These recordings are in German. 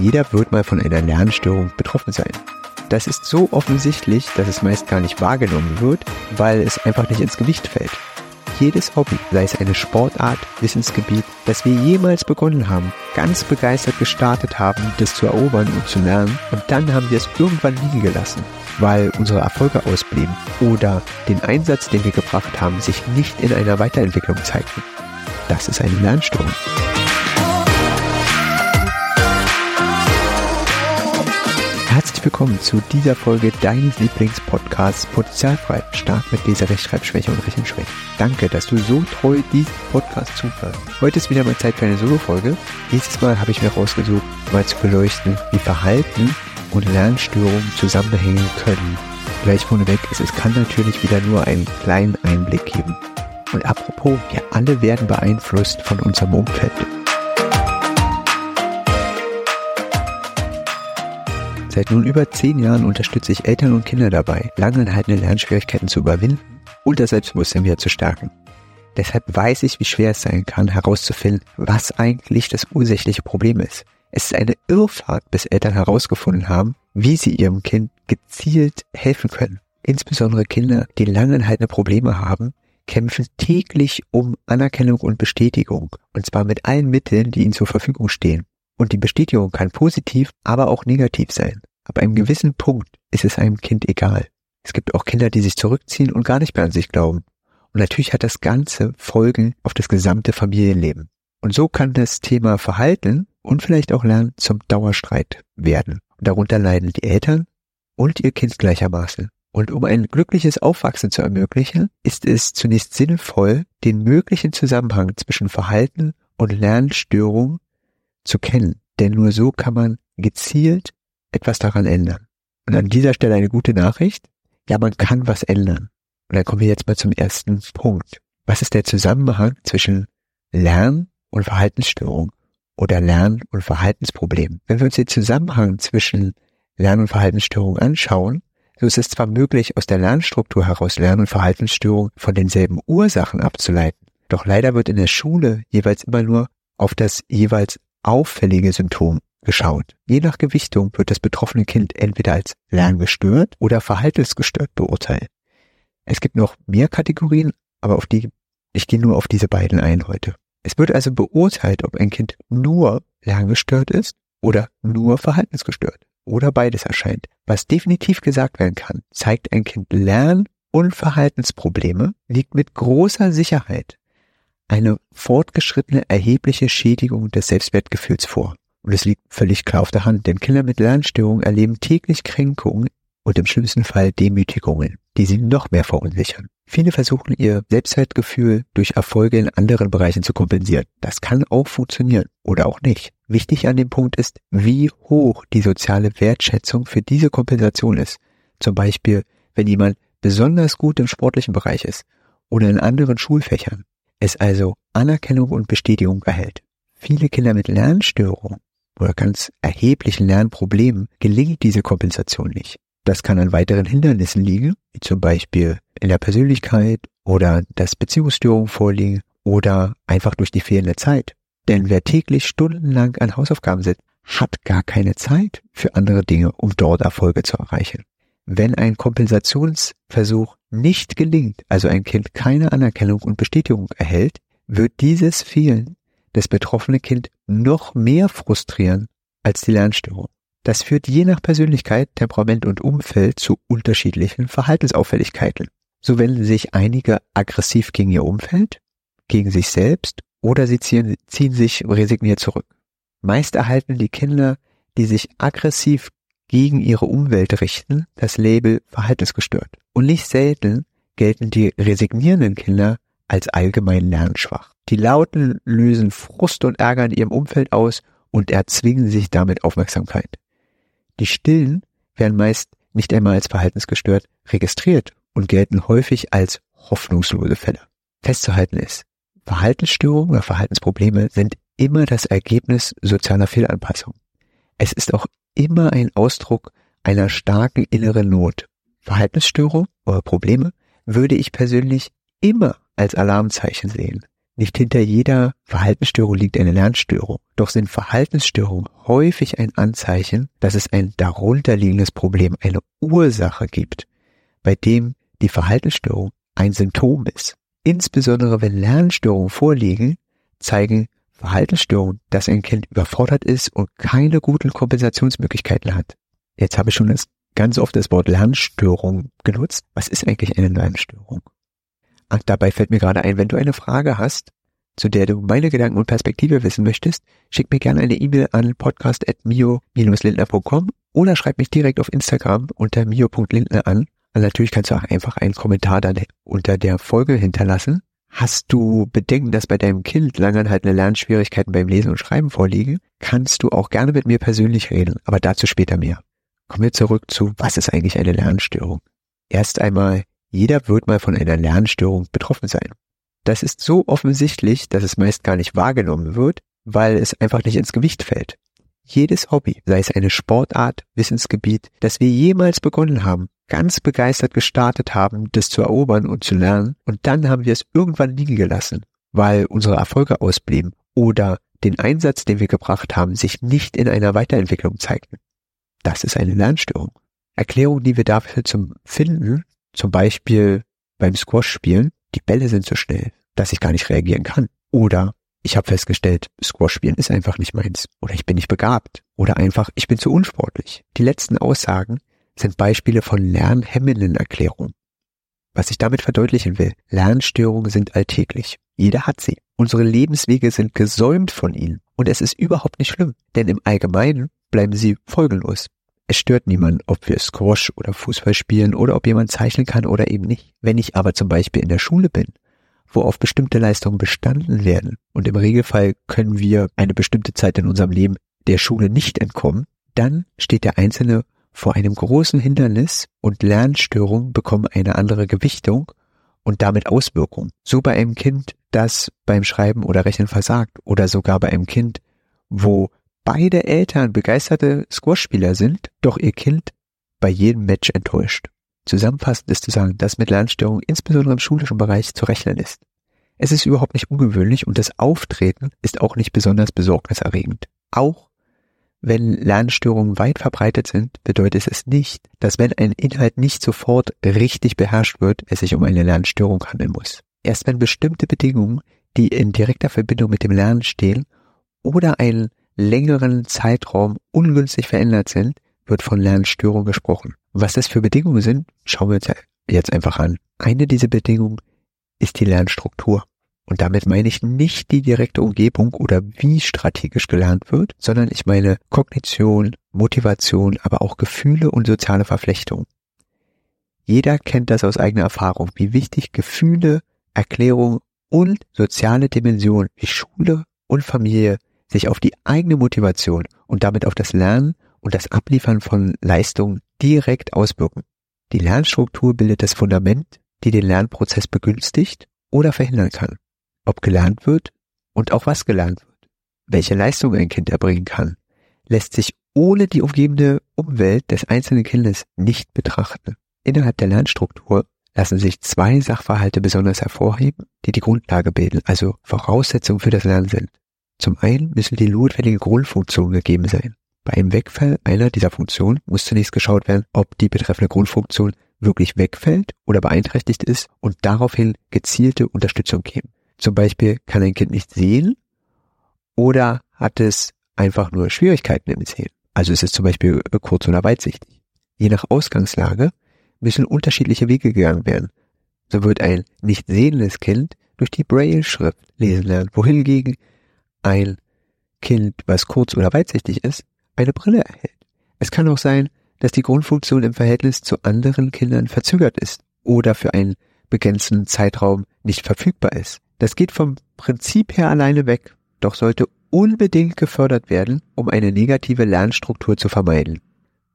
Jeder wird mal von einer Lernstörung betroffen sein. Das ist so offensichtlich, dass es meist gar nicht wahrgenommen wird, weil es einfach nicht ins Gewicht fällt. Jedes Hobby, sei es eine Sportart, Wissensgebiet, das wir jemals begonnen haben, ganz begeistert gestartet haben, das zu erobern und zu lernen, und dann haben wir es irgendwann liegen gelassen, weil unsere Erfolge ausblieben oder den Einsatz, den wir gebracht haben, sich nicht in einer Weiterentwicklung zeigten. Das ist eine Lernstörung. Herzlich willkommen zu dieser Folge deines Lieblingspodcasts Potenzialfrei, stark mit Leser, Rechtschreibschwäche und Rechenschwäche. Danke, dass du so treu diesem Podcast zuhörst. Heute ist wieder mal Zeit für eine Solo-Folge. Dieses Mal habe ich mir rausgesucht, mal zu beleuchten, wie Verhalten und Lernstörungen zusammenhängen können. Gleich vorneweg, es kann natürlich wieder nur einen kleinen Einblick geben. Und apropos, wir alle werden beeinflusst von unserem Umfeld. Seit nun über zehn Jahren unterstütze ich Eltern und Kinder dabei, langanhaltende Lernschwierigkeiten zu überwinden und das Selbstbewusstsein wieder zu stärken. Deshalb weiß ich, wie schwer es sein kann, herauszufinden, was eigentlich das ursächliche Problem ist. Es ist eine Irrfahrt, bis Eltern herausgefunden haben, wie sie ihrem Kind gezielt helfen können. Insbesondere Kinder, die langanhaltende Probleme haben, kämpfen täglich um Anerkennung und Bestätigung, und zwar mit allen Mitteln, die ihnen zur Verfügung stehen. Und die Bestätigung kann positiv, aber auch negativ sein. Ab einem gewissen Punkt ist es einem Kind egal. Es gibt auch Kinder, die sich zurückziehen und gar nicht mehr an sich glauben. Und natürlich hat das Ganze Folgen auf das gesamte Familienleben. Und so kann das Thema Verhalten und vielleicht auch Lernen zum Dauerstreit werden. Und darunter leiden die Eltern und ihr Kind gleichermaßen. Und um ein glückliches Aufwachsen zu ermöglichen, ist es zunächst sinnvoll, den möglichen Zusammenhang zwischen Verhalten und Lernstörung zu kennen. Denn nur so kann man gezielt etwas daran ändern. Und an dieser Stelle eine gute Nachricht. Ja, man kann was ändern. Und dann kommen wir jetzt mal zum ersten Punkt. Was ist der Zusammenhang zwischen Lern- und Verhaltensstörung oder Lern- und Verhaltensproblem? Wenn wir uns den Zusammenhang zwischen Lern- und Verhaltensstörung anschauen, so ist es zwar möglich, aus der Lernstruktur heraus Lern- und Verhaltensstörung von denselben Ursachen abzuleiten, doch leider wird in der Schule jeweils immer nur auf das jeweils auffällige Symptom geschaut. Je nach Gewichtung wird das betroffene Kind entweder als lerngestört oder verhaltensgestört beurteilt. Es gibt noch mehr Kategorien, aber auf die, ich gehe nur auf diese beiden ein heute. Es wird also beurteilt, ob ein Kind nur lerngestört ist oder nur verhaltensgestört oder beides erscheint. Was definitiv gesagt werden kann, zeigt ein Kind Lern- und Verhaltensprobleme, liegt mit großer Sicherheit eine fortgeschrittene erhebliche Schädigung des Selbstwertgefühls vor. Und es liegt völlig klar auf der Hand, denn Kinder mit Lernstörungen erleben täglich Kränkungen und im schlimmsten Fall Demütigungen, die sie noch mehr verunsichern. Viele versuchen ihr Selbstwertgefühl durch Erfolge in anderen Bereichen zu kompensieren. Das kann auch funktionieren oder auch nicht. Wichtig an dem Punkt ist, wie hoch die soziale Wertschätzung für diese Kompensation ist. Zum Beispiel, wenn jemand besonders gut im sportlichen Bereich ist oder in anderen Schulfächern es also Anerkennung und Bestätigung erhält. Viele Kinder mit Lernstörungen oder ganz erheblichen Lernproblemen gelingt diese Kompensation nicht. Das kann an weiteren Hindernissen liegen, wie zum Beispiel in der Persönlichkeit oder dass Beziehungsstörungen vorliegen oder einfach durch die fehlende Zeit. Denn wer täglich stundenlang an Hausaufgaben sitzt, hat gar keine Zeit für andere Dinge, um dort Erfolge zu erreichen. Wenn ein Kompensationsversuch nicht gelingt, also ein Kind keine Anerkennung und Bestätigung erhält, wird dieses Fehlen das betroffene Kind noch mehr frustrieren als die Lernstörung. Das führt je nach Persönlichkeit, Temperament und Umfeld zu unterschiedlichen Verhaltensauffälligkeiten. So wenden sich einige aggressiv gegen ihr Umfeld, gegen sich selbst oder sie ziehen, ziehen sich resigniert zurück. Meist erhalten die Kinder, die sich aggressiv gegen ihre Umwelt richten, das Label verhaltensgestört. Und nicht selten gelten die resignierenden Kinder als allgemein lernschwach. Die Lauten lösen Frust und Ärger in ihrem Umfeld aus und erzwingen sich damit Aufmerksamkeit. Die Stillen werden meist nicht einmal als verhaltensgestört registriert und gelten häufig als hoffnungslose Fälle. Festzuhalten ist, Verhaltensstörungen oder Verhaltensprobleme sind immer das Ergebnis sozialer Fehlanpassung. Es ist auch immer ein Ausdruck einer starken inneren Not. Verhaltensstörung oder Probleme würde ich persönlich immer als Alarmzeichen sehen. Nicht hinter jeder Verhaltensstörung liegt eine Lernstörung, doch sind Verhaltensstörungen häufig ein Anzeichen, dass es ein darunterliegendes Problem, eine Ursache gibt, bei dem die Verhaltensstörung ein Symptom ist. Insbesondere wenn Lernstörungen vorliegen, zeigen Verhaltensstörungen, dass ein Kind überfordert ist und keine guten Kompensationsmöglichkeiten hat. Jetzt habe ich schon das ganz oft das Wort Lernstörung genutzt. Was ist eigentlich eine Lernstörung? Ach, dabei fällt mir gerade ein, wenn du eine Frage hast, zu der du meine Gedanken und Perspektive wissen möchtest, schick mir gerne eine E-Mail an podcast.mio-lindner.com oder schreib mich direkt auf Instagram unter mio.lindner an. Und natürlich kannst du auch einfach einen Kommentar dann unter der Folge hinterlassen. Hast du Bedenken, dass bei deinem Kind langanhaltende Lernschwierigkeiten beim Lesen und Schreiben vorliegen, kannst du auch gerne mit mir persönlich reden, aber dazu später mehr. Kommen wir zurück zu, was ist eigentlich eine Lernstörung? Erst einmal, jeder wird mal von einer Lernstörung betroffen sein. Das ist so offensichtlich, dass es meist gar nicht wahrgenommen wird, weil es einfach nicht ins Gewicht fällt. Jedes Hobby, sei es eine Sportart, Wissensgebiet, das wir jemals begonnen haben, ganz begeistert gestartet haben, das zu erobern und zu lernen, und dann haben wir es irgendwann liegen gelassen, weil unsere Erfolge ausblieben oder den Einsatz, den wir gebracht haben, sich nicht in einer Weiterentwicklung zeigten. Das ist eine Lernstörung. Erklärung, die wir dafür zum finden, zum Beispiel beim Squash spielen, die Bälle sind so schnell, dass ich gar nicht reagieren kann. Oder ich habe festgestellt, Squash spielen ist einfach nicht meins. Oder ich bin nicht begabt. Oder einfach, ich bin zu unsportlich. Die letzten Aussagen sind Beispiele von lernhemmenden Erklärungen. Was ich damit verdeutlichen will, Lernstörungen sind alltäglich. Jeder hat sie. Unsere Lebenswege sind gesäumt von ihnen. Und es ist überhaupt nicht schlimm, denn im Allgemeinen bleiben sie folgenlos. Es stört niemand, ob wir Squash oder Fußball spielen oder ob jemand zeichnen kann oder eben nicht. Wenn ich aber zum Beispiel in der Schule bin, wo auf bestimmte Leistungen bestanden werden und im Regelfall können wir eine bestimmte Zeit in unserem Leben der Schule nicht entkommen, dann steht der Einzelne vor einem großen Hindernis und Lernstörungen bekommen eine andere Gewichtung und damit Auswirkungen. So bei einem Kind, das beim Schreiben oder Rechnen versagt oder sogar bei einem Kind, wo beide Eltern begeisterte Squash-Spieler sind, doch ihr Kind bei jedem Match enttäuscht. Zusammenfassend ist zu sagen, dass mit Lernstörungen insbesondere im schulischen Bereich zu rechnen ist. Es ist überhaupt nicht ungewöhnlich und das Auftreten ist auch nicht besonders besorgniserregend. Auch wenn Lernstörungen weit verbreitet sind, bedeutet es nicht, dass wenn ein Inhalt nicht sofort richtig beherrscht wird, es sich um eine Lernstörung handeln muss. Erst wenn bestimmte Bedingungen, die in direkter Verbindung mit dem Lernen stehen, oder einen längeren Zeitraum ungünstig verändert sind, wird von Lernstörung gesprochen. Was das für Bedingungen sind, schauen wir uns jetzt einfach an. Eine dieser Bedingungen ist die Lernstruktur. Und damit meine ich nicht die direkte Umgebung oder wie strategisch gelernt wird, sondern ich meine Kognition, Motivation, aber auch Gefühle und soziale Verflechtung. Jeder kennt das aus eigener Erfahrung, wie wichtig Gefühle, Erklärung und soziale Dimensionen wie Schule und Familie sich auf die eigene Motivation und damit auf das Lernen und das Abliefern von Leistungen direkt auswirken. Die Lernstruktur bildet das Fundament, die den Lernprozess begünstigt oder verhindern kann ob gelernt wird und auch was gelernt wird. Welche Leistung ein Kind erbringen kann, lässt sich ohne die umgebende Umwelt des einzelnen Kindes nicht betrachten. Innerhalb der Lernstruktur lassen sich zwei Sachverhalte besonders hervorheben, die die Grundlage bilden, also Voraussetzungen für das Lernen sind. Zum einen müssen die notwendigen Grundfunktionen gegeben sein. Bei einem Wegfall einer dieser Funktionen muss zunächst geschaut werden, ob die betreffende Grundfunktion wirklich wegfällt oder beeinträchtigt ist und daraufhin gezielte Unterstützung geben. Zum Beispiel kann ein Kind nicht sehen oder hat es einfach nur Schwierigkeiten im Sehen. Also ist es zum Beispiel kurz- oder weitsichtig. Je nach Ausgangslage müssen unterschiedliche Wege gegangen werden. So wird ein nicht sehendes Kind durch die Braille-Schrift lesen lernen, wohingegen ein Kind, was kurz- oder weitsichtig ist, eine Brille erhält. Es kann auch sein, dass die Grundfunktion im Verhältnis zu anderen Kindern verzögert ist oder für einen begrenzten Zeitraum nicht verfügbar ist. Das geht vom Prinzip her alleine weg, doch sollte unbedingt gefördert werden, um eine negative Lernstruktur zu vermeiden.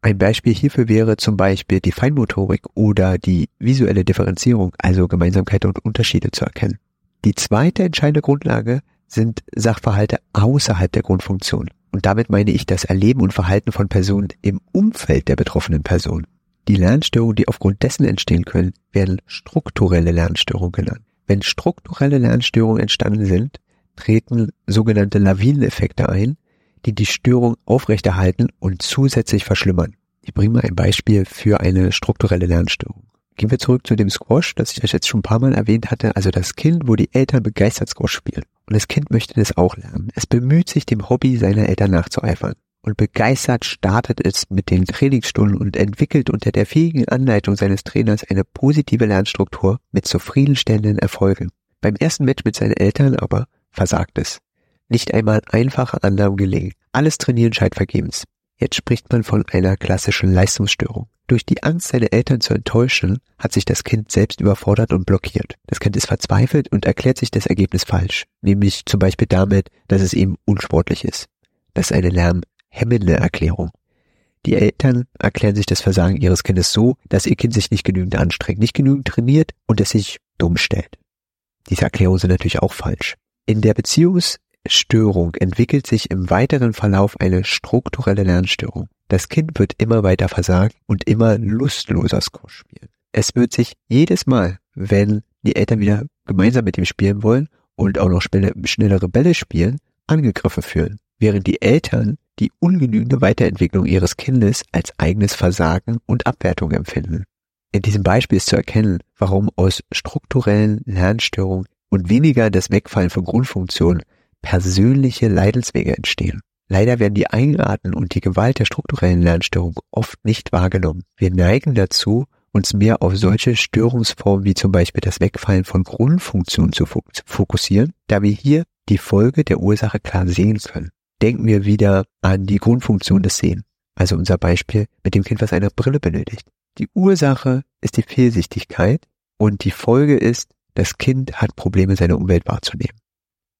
Ein Beispiel hierfür wäre zum Beispiel die Feinmotorik oder die visuelle Differenzierung, also Gemeinsamkeiten und Unterschiede zu erkennen. Die zweite entscheidende Grundlage sind Sachverhalte außerhalb der Grundfunktion. Und damit meine ich das Erleben und Verhalten von Personen im Umfeld der betroffenen Person. Die Lernstörungen, die aufgrund dessen entstehen können, werden strukturelle Lernstörungen genannt. Wenn strukturelle Lernstörungen entstanden sind, treten sogenannte Lawineneffekte ein, die die Störung aufrechterhalten und zusätzlich verschlimmern. Ich bringe mal ein Beispiel für eine strukturelle Lernstörung. Gehen wir zurück zu dem Squash, das ich euch jetzt schon ein paar Mal erwähnt hatte. Also das Kind, wo die Eltern begeistert Squash spielen. Und das Kind möchte das auch lernen. Es bemüht sich, dem Hobby seiner Eltern nachzueifern. Und begeistert startet es mit den Trainingsstunden und entwickelt unter der fähigen Anleitung seines Trainers eine positive Lernstruktur mit zufriedenstellenden Erfolgen. Beim ersten Match mit seinen Eltern aber versagt es. Nicht einmal einfache Annahmen gelegen. Alles Trainieren scheint vergebens. Jetzt spricht man von einer klassischen Leistungsstörung. Durch die Angst, seine Eltern zu enttäuschen, hat sich das Kind selbst überfordert und blockiert. Das Kind ist verzweifelt und erklärt sich das Ergebnis falsch, nämlich zum Beispiel damit, dass es eben unsportlich ist. Das ist eine lärmhemmende Erklärung. Die Eltern erklären sich das Versagen ihres Kindes so, dass ihr Kind sich nicht genügend anstrengt, nicht genügend trainiert und es sich dumm stellt. Diese Erklärungen sind natürlich auch falsch. In der Beziehungsstörung entwickelt sich im weiteren Verlauf eine strukturelle Lernstörung. Das Kind wird immer weiter versagen und immer lustloser Squash spielen. Es wird sich jedes Mal, wenn die Eltern wieder gemeinsam mit ihm spielen wollen und auch noch schnellere Bälle spielen, angegriffen fühlen, während die Eltern die ungenügende Weiterentwicklung ihres Kindes als eigenes Versagen und Abwertung empfinden. In diesem Beispiel ist zu erkennen, warum aus strukturellen Lernstörungen und weniger das Wegfallen von Grundfunktionen persönliche Leidenswege entstehen. Leider werden die Eigenarten und die Gewalt der strukturellen Lernstörung oft nicht wahrgenommen. Wir neigen dazu, uns mehr auf solche Störungsformen wie zum Beispiel das Wegfallen von Grundfunktionen zu fokussieren, da wir hier die Folge der Ursache klar sehen können. Denken wir wieder an die Grundfunktion des Sehen. Also unser Beispiel mit dem Kind, was eine Brille benötigt. Die Ursache ist die Fehlsichtigkeit und die Folge ist, das Kind hat Probleme, seine Umwelt wahrzunehmen.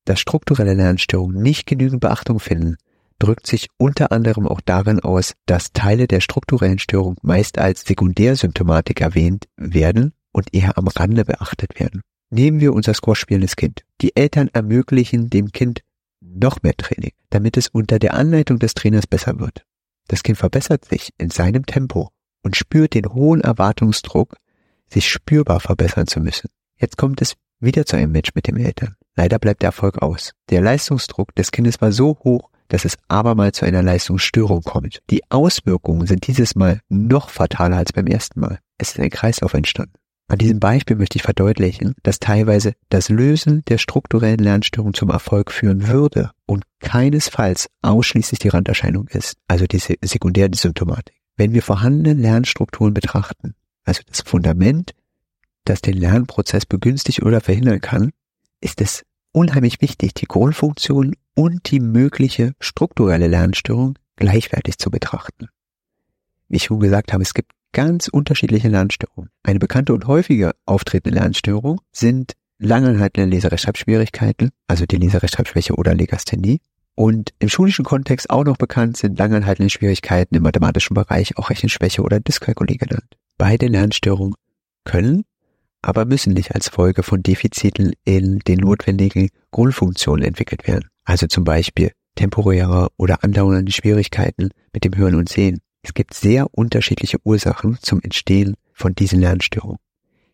Dass strukturelle Lernstörungen nicht genügend Beachtung finden, drückt sich unter anderem auch darin aus, dass Teile der strukturellen Störung meist als Sekundärsymptomatik erwähnt werden und eher am Rande beachtet werden. Nehmen wir unser Squash spielendes Kind. Die Eltern ermöglichen dem Kind noch mehr Training, damit es unter der Anleitung des Trainers besser wird. Das Kind verbessert sich in seinem Tempo und spürt den hohen Erwartungsdruck, sich spürbar verbessern zu müssen. Jetzt kommt es wieder zu einem Match mit den Eltern. Leider bleibt der Erfolg aus. Der Leistungsdruck des Kindes war so hoch, dass es abermals zu einer Leistungsstörung kommt. Die Auswirkungen sind dieses Mal noch fataler als beim ersten Mal. Es ist ein Kreislauf entstanden. An diesem Beispiel möchte ich verdeutlichen, dass teilweise das Lösen der strukturellen Lernstörung zum Erfolg führen würde und keinesfalls ausschließlich die Randerscheinung ist, also die sekundäre Symptomatik. Wenn wir vorhandene Lernstrukturen betrachten, also das Fundament, das den Lernprozess begünstigt oder verhindern kann, ist es unheimlich wichtig, die Grundfunktion und die mögliche strukturelle Lernstörung gleichwertig zu betrachten. Wie ich schon gesagt habe, es gibt ganz unterschiedliche Lernstörungen. Eine bekannte und häufige auftretende Lernstörung sind langanhaltende Leserechtschreibschwierigkeiten, also die Leserechtschreibschwäche oder Legasthenie. Und im schulischen Kontext auch noch bekannt sind langanhaltende Schwierigkeiten im mathematischen Bereich, auch Rechenschwäche oder Dyskalkulie genannt. Beide Lernstörungen können aber müssen nicht als Folge von Defiziten in den notwendigen Grundfunktionen entwickelt werden. Also zum Beispiel temporäre oder andauernde Schwierigkeiten mit dem Hören und Sehen. Es gibt sehr unterschiedliche Ursachen zum Entstehen von diesen Lernstörungen.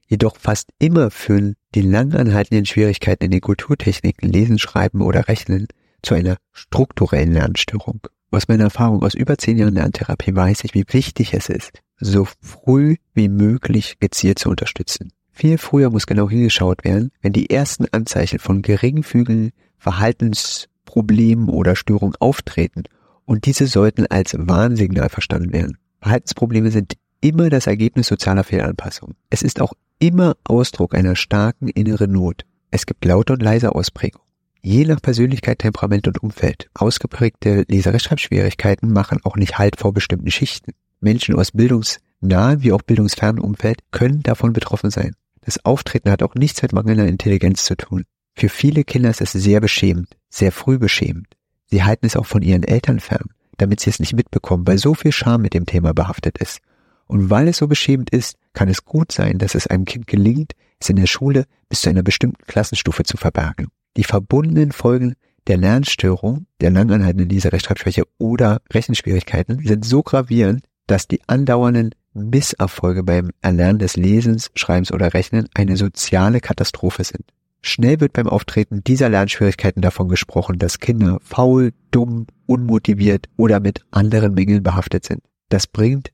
Jedoch fast immer führen die langanhaltenden Schwierigkeiten in den Kulturtechniken Lesen, Schreiben oder Rechnen zu einer strukturellen Lernstörung. Aus meiner Erfahrung aus über zehn Jahren Lerntherapie weiß ich, wie wichtig es ist, so früh wie möglich gezielt zu unterstützen. Viel früher muss genau hingeschaut werden, wenn die ersten Anzeichen von geringfügigen Verhaltensproblemen oder Störungen auftreten und diese sollten als Warnsignal verstanden werden. Verhaltensprobleme sind immer das Ergebnis sozialer Fehlanpassung. Es ist auch immer Ausdruck einer starken inneren Not. Es gibt laute und leise Ausprägung. Je nach Persönlichkeit, Temperament und Umfeld. Ausgeprägte Leserechtschreibschwierigkeiten machen auch nicht Halt vor bestimmten Schichten. Menschen aus bildungsnahen wie auch bildungsfernen Umfeld können davon betroffen sein. Das Auftreten hat auch nichts mit mangelnder Intelligenz zu tun. Für viele Kinder ist es sehr beschämend, sehr früh beschämend. Sie halten es auch von ihren Eltern fern, damit sie es nicht mitbekommen, weil so viel Scham mit dem Thema behaftet ist. Und weil es so beschämend ist, kann es gut sein, dass es einem Kind gelingt, es in der Schule bis zu einer bestimmten Klassenstufe zu verbergen. Die verbundenen Folgen der Lernstörung, der langanhaltenden Leserechtschreibschwäche oder Rechenschwierigkeiten sind so gravierend, dass die andauernden Misserfolge beim Erlernen des Lesens, Schreibens oder Rechnen eine soziale Katastrophe sind. Schnell wird beim Auftreten dieser Lernschwierigkeiten davon gesprochen, dass Kinder faul, dumm, unmotiviert oder mit anderen Mängeln behaftet sind. Das bringt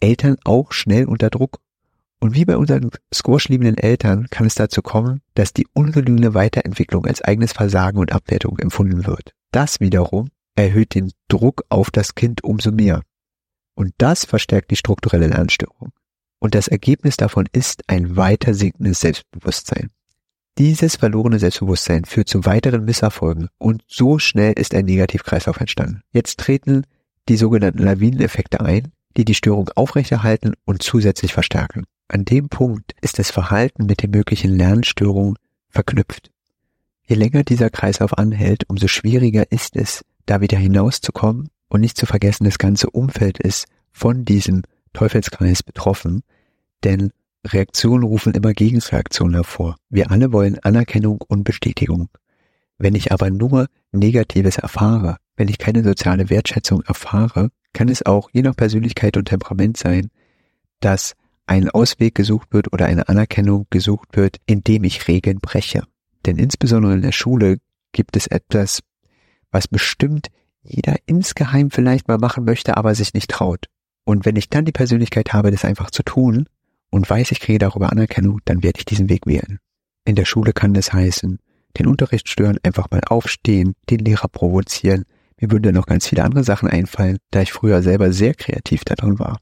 Eltern auch schnell unter Druck. Und wie bei unseren squash-liebenden Eltern kann es dazu kommen, dass die ungenügende Weiterentwicklung als eigenes Versagen und Abwertung empfunden wird. Das wiederum erhöht den Druck auf das Kind umso mehr. Und das verstärkt die strukturelle Lernstörung. Und das Ergebnis davon ist ein weiter sinkendes Selbstbewusstsein. Dieses verlorene Selbstbewusstsein führt zu weiteren Misserfolgen und so schnell ist ein Negativkreislauf entstanden. Jetzt treten die sogenannten Lawineneffekte ein, die die Störung aufrechterhalten und zusätzlich verstärken. An dem Punkt ist das Verhalten mit den möglichen Lernstörungen verknüpft. Je länger dieser Kreislauf anhält, umso schwieriger ist es, da wieder hinauszukommen und nicht zu vergessen, das ganze Umfeld ist von diesem Teufelskreis betroffen, denn Reaktionen rufen immer Gegenreaktionen hervor. Wir alle wollen Anerkennung und Bestätigung. Wenn ich aber nur Negatives erfahre, wenn ich keine soziale Wertschätzung erfahre, kann es auch je nach Persönlichkeit und Temperament sein, dass ein Ausweg gesucht wird oder eine Anerkennung gesucht wird, indem ich Regeln breche. Denn insbesondere in der Schule gibt es etwas, was bestimmt jeder insgeheim vielleicht mal machen möchte, aber sich nicht traut. Und wenn ich dann die Persönlichkeit habe, das einfach zu tun und weiß, ich kriege darüber Anerkennung, dann werde ich diesen Weg wählen. In der Schule kann das heißen, den Unterricht stören, einfach mal aufstehen, den Lehrer provozieren. Mir würden da noch ganz viele andere Sachen einfallen, da ich früher selber sehr kreativ darin war.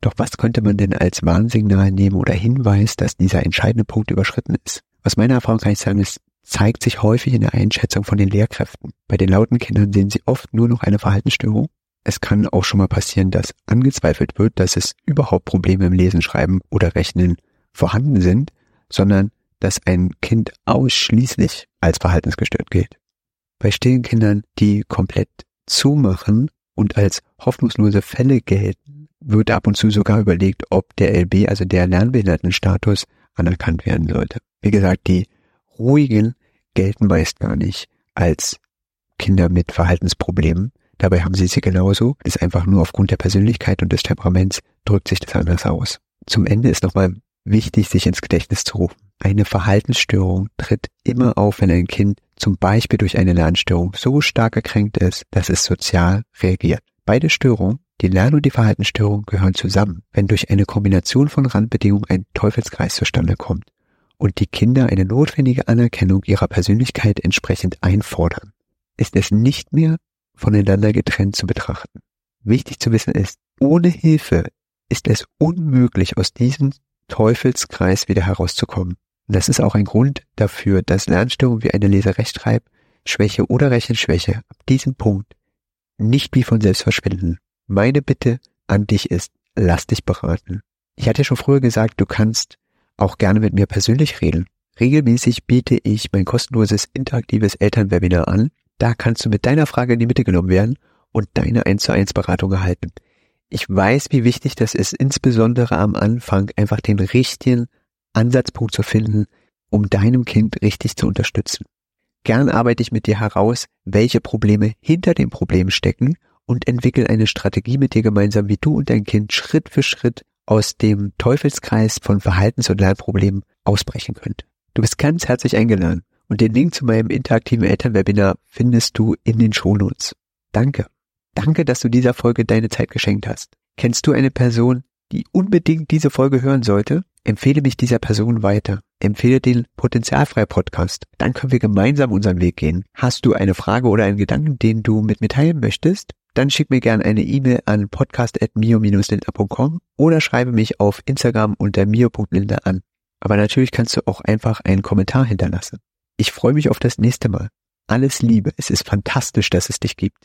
Doch was könnte man denn als Warnsignal nehmen oder Hinweis, dass dieser entscheidende Punkt überschritten ist? Aus meiner Erfahrung kann ich sagen, es zeigt sich häufig in der Einschätzung von den Lehrkräften. Bei den lauten Kindern sehen sie oft nur noch eine Verhaltensstörung. Es kann auch schon mal passieren, dass angezweifelt wird, dass es überhaupt Probleme im Lesen, Schreiben oder Rechnen vorhanden sind, sondern dass ein Kind ausschließlich als verhaltensgestört gilt. Bei stillen Kindern, die komplett zumachen und als hoffnungslose Fälle gelten, wird ab und zu sogar überlegt, ob der LB, also der Lernbehindertenstatus, anerkannt werden sollte. Wie gesagt, die ruhigen gelten meist gar nicht als Kinder mit Verhaltensproblemen. Dabei haben sie sie genauso. Das ist einfach nur aufgrund der Persönlichkeit und des Temperaments drückt sich das anders aus. Zum Ende ist nochmal wichtig, sich ins Gedächtnis zu rufen. Eine Verhaltensstörung tritt immer auf, wenn ein Kind zum Beispiel durch eine Lernstörung so stark gekränkt ist, dass es sozial reagiert. Beide Störungen, die Lern- und die Verhaltensstörung, gehören zusammen, wenn durch eine Kombination von Randbedingungen ein Teufelskreis zustande kommt und die Kinder eine notwendige Anerkennung ihrer Persönlichkeit entsprechend einfordern, ist es nicht mehr voneinander getrennt zu betrachten. Wichtig zu wissen ist, ohne Hilfe ist es unmöglich, aus diesem Teufelskreis wieder herauszukommen. Und das ist auch ein Grund dafür, dass Lernstörungen wie eine Leserechtschreibschwäche oder Rechenschwäche ab diesem Punkt nicht wie von selbst verschwinden. Meine Bitte an dich ist, lass dich beraten. Ich hatte schon früher gesagt, du kannst auch gerne mit mir persönlich reden. Regelmäßig biete ich mein kostenloses interaktives Elternwebinar an. Da kannst du mit deiner Frage in die Mitte genommen werden und deine 1 zu 1 Beratung erhalten. Ich weiß, wie wichtig das ist, insbesondere am Anfang einfach den richtigen Ansatzpunkt zu finden, um deinem Kind richtig zu unterstützen. Gern arbeite ich mit dir heraus, welche Probleme hinter dem Problem stecken und entwickle eine Strategie mit dir gemeinsam, wie du und dein Kind Schritt für Schritt aus dem Teufelskreis von Verhaltens- und Lernproblemen ausbrechen könnt. Du bist ganz herzlich eingeladen und den Link zu meinem interaktiven Elternwebinar findest du in den Shownotes. Danke. Danke, dass du dieser Folge deine Zeit geschenkt hast. Kennst du eine Person, die unbedingt diese Folge hören sollte? Empfehle mich dieser Person weiter. Empfehle den Potenzialfrei Podcast. Dann können wir gemeinsam unseren Weg gehen. Hast du eine Frage oder einen Gedanken, den du mit mir teilen möchtest? dann schick mir gerne eine E-Mail an podcast.mio-lindner.com oder schreibe mich auf Instagram unter mio.lindner an. Aber natürlich kannst du auch einfach einen Kommentar hinterlassen. Ich freue mich auf das nächste Mal. Alles Liebe. Es ist fantastisch, dass es dich gibt.